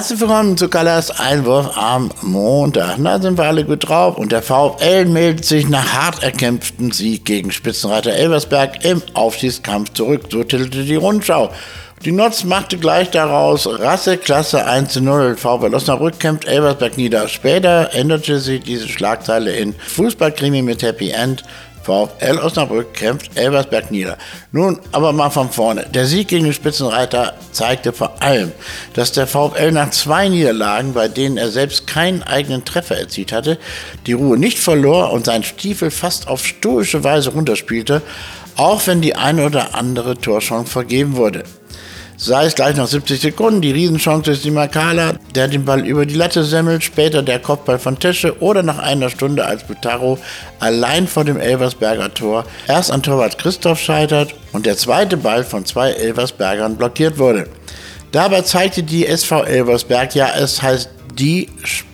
Herzlich willkommen zu Gallas Einwurf am Montag. Da sind wir alle gut drauf und der VfL meldet sich nach hart erkämpftem Sieg gegen Spitzenreiter Elversberg im Aufstiegskampf zurück. So titelte die Rundschau. Die Notz machte gleich daraus Rasseklasse 1 zu 0. VfL Osnabrück kämpft Elversberg nieder. Später änderte sich diese Schlagzeile in Fußballkrimi mit Happy End. VfL Osnabrück kämpft Elversberg nieder. Nun aber mal von vorne. Der Sieg gegen den Spitzenreiter zeigte vor allem, dass der VfL nach zwei Niederlagen, bei denen er selbst keinen eigenen Treffer erzielt hatte, die Ruhe nicht verlor und seinen Stiefel fast auf stoische Weise runterspielte, auch wenn die eine oder andere Torchance vergeben wurde sei es gleich nach 70 Sekunden, die Riesenchance ist die Makala, der den Ball über die Latte semmelt, später der Kopfball von Tesche oder nach einer Stunde als Butaro allein vor dem Elversberger Tor erst an Torwart Christoph scheitert und der zweite Ball von zwei Elversbergern blockiert wurde. Dabei zeigte die SV Elversberg, ja es heißt die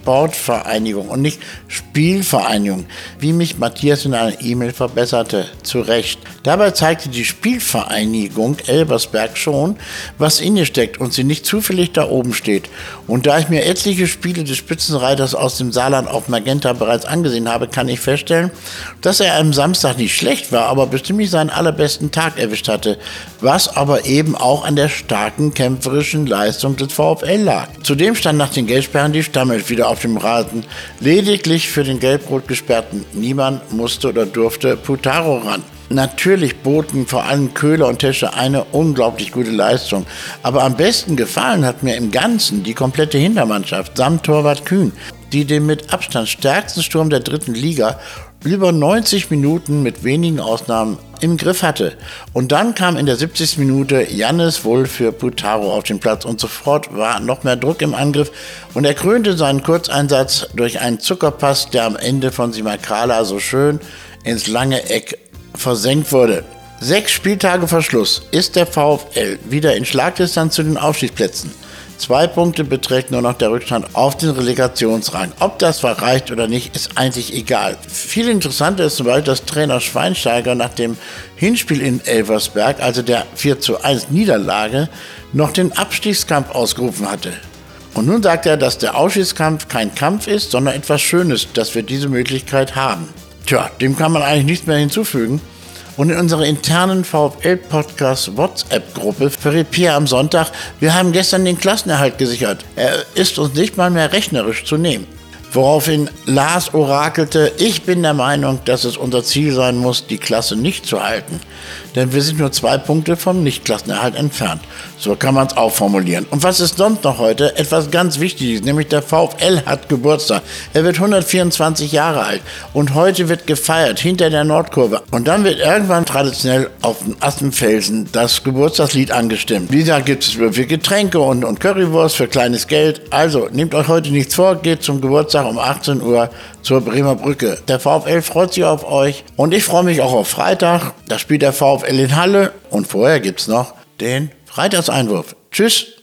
Sportvereinigung und nicht Spielvereinigung, wie mich Matthias in einer E-Mail verbesserte. Zu Recht. Dabei zeigte die Spielvereinigung Elbersberg schon, was in ihr steckt und sie nicht zufällig da oben steht. Und da ich mir etliche Spiele des Spitzenreiters aus dem Saarland auf Magenta bereits angesehen habe, kann ich feststellen, dass er am Samstag nicht schlecht war, aber bestimmt nicht seinen allerbesten Tag erwischt hatte, was aber eben auch an der starken kämpferischen Leistung des VfL lag. Zudem stand nach den Geldsperren die Stammelf wieder auf dem Rasen. Lediglich für den gelb-rot gesperrten Niemand musste oder durfte Putaro ran. Natürlich boten vor allem Köhler und Tesche eine unglaublich gute Leistung. Aber am besten gefallen hat mir im Ganzen die komplette Hintermannschaft samt Torwart Kühn, die den mit Abstand stärksten Sturm der dritten Liga über 90 Minuten mit wenigen Ausnahmen im Griff hatte. Und dann kam in der 70. Minute Jannis Wohl für Putaro auf den Platz und sofort war noch mehr Druck im Angriff und er krönte seinen Kurzeinsatz durch einen Zuckerpass, der am Ende von Simakala so schön ins lange Eck versenkt wurde. Sechs Spieltage vor Schluss ist der VfL wieder in Schlagdistanz zu den Aufstiegsplätzen. Zwei Punkte beträgt nur noch der Rückstand auf den Relegationsrang. Ob das verreicht oder nicht, ist eigentlich egal. Viel interessanter ist zum Beispiel, dass Trainer Schweinsteiger nach dem Hinspiel in Elversberg, also der 4 zu 1 Niederlage, noch den Abstiegskampf ausgerufen hatte. Und nun sagt er, dass der Ausstiegskampf kein Kampf ist, sondern etwas Schönes, dass wir diese Möglichkeit haben. Tja, dem kann man eigentlich nichts mehr hinzufügen. Und in unserer internen VfL-Podcast WhatsApp-Gruppe verriet Pierre am Sonntag, wir haben gestern den Klassenerhalt gesichert. Er ist uns nicht mal mehr rechnerisch zu nehmen. Woraufhin Lars orakelte, ich bin der Meinung, dass es unser Ziel sein muss, die Klasse nicht zu halten. Denn wir sind nur zwei Punkte vom Nichtklassenerhalt entfernt. So kann man es auch formulieren. Und was ist sonst noch heute? Etwas ganz Wichtiges, nämlich der VfL hat Geburtstag. Er wird 124 Jahre alt. Und heute wird gefeiert hinter der Nordkurve. Und dann wird irgendwann traditionell auf dem Assenfelsen das Geburtstagslied angestimmt. Wieder gibt es für Getränke und, und Currywurst für kleines Geld. Also nehmt euch heute nichts vor, geht zum Geburtstag um 18 Uhr zur Bremer Brücke. Der VfL freut sich auf euch und ich freue mich auch auf Freitag. Da spielt der VfL in Halle und vorher gibt es noch den Freitagseinwurf. Tschüss.